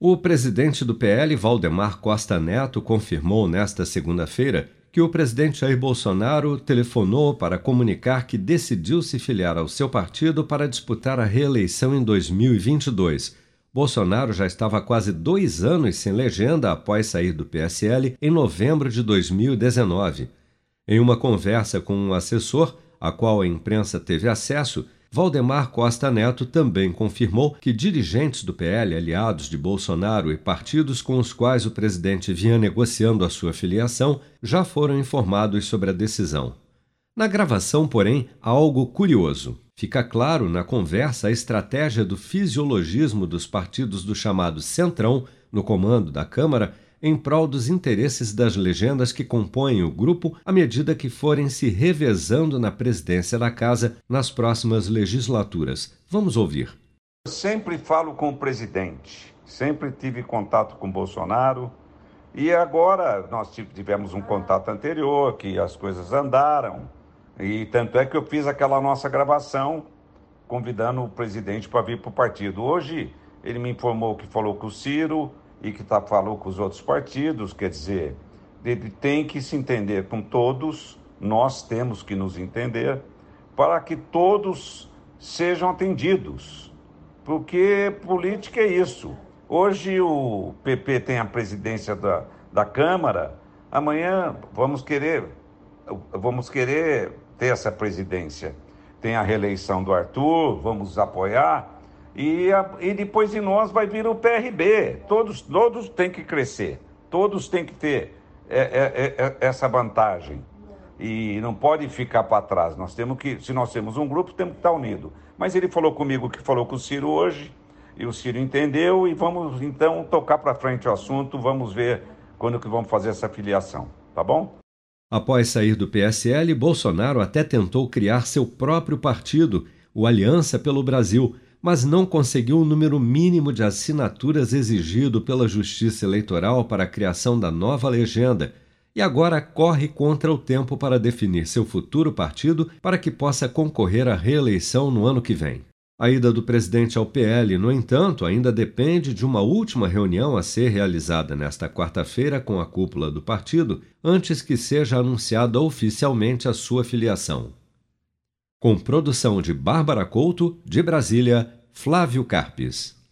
O presidente do PL, Valdemar Costa Neto, confirmou nesta segunda-feira que o presidente Jair Bolsonaro telefonou para comunicar que decidiu se filiar ao seu partido para disputar a reeleição em 2022. Bolsonaro já estava há quase dois anos sem legenda após sair do PSL em novembro de 2019. Em uma conversa com um assessor, a qual a imprensa teve acesso, Valdemar Costa Neto também confirmou que dirigentes do PL, aliados de Bolsonaro e partidos com os quais o presidente vinha negociando a sua filiação, já foram informados sobre a decisão. Na gravação, porém, há algo curioso. Fica claro na conversa a estratégia do fisiologismo dos partidos do chamado Centrão, no comando da Câmara, em prol dos interesses das legendas que compõem o grupo à medida que forem se revezando na presidência da casa nas próximas legislaturas. Vamos ouvir. Eu sempre falo com o presidente, sempre tive contato com Bolsonaro e agora nós tivemos um contato anterior que as coisas andaram e tanto é que eu fiz aquela nossa gravação convidando o presidente para vir para o partido. Hoje ele me informou que falou com o Ciro, e que tá, falou com os outros partidos, quer dizer, ele tem que se entender com todos, nós temos que nos entender, para que todos sejam atendidos. Porque política é isso. Hoje o PP tem a presidência da, da Câmara, amanhã vamos querer, vamos querer ter essa presidência. Tem a reeleição do Arthur, vamos apoiar e, a, e depois de nós vai vir o PRB. Todos, todos têm que crescer, todos têm que ter é, é, é, essa vantagem. E não pode ficar para trás. Nós temos que, se nós temos um grupo, temos que estar unido. Mas ele falou comigo que falou com o Ciro hoje, e o Ciro entendeu, e vamos então tocar para frente o assunto, vamos ver quando que vamos fazer essa filiação, tá bom? Após sair do PSL, Bolsonaro até tentou criar seu próprio partido, o Aliança pelo Brasil, mas não conseguiu o número mínimo de assinaturas exigido pela Justiça Eleitoral para a criação da nova legenda e agora corre contra o tempo para definir seu futuro partido para que possa concorrer à reeleição no ano que vem. A ida do presidente ao PL, no entanto, ainda depende de uma última reunião a ser realizada nesta quarta-feira com a cúpula do partido, antes que seja anunciada oficialmente a sua filiação. Com produção de Bárbara Couto, de Brasília, Flávio Carpes.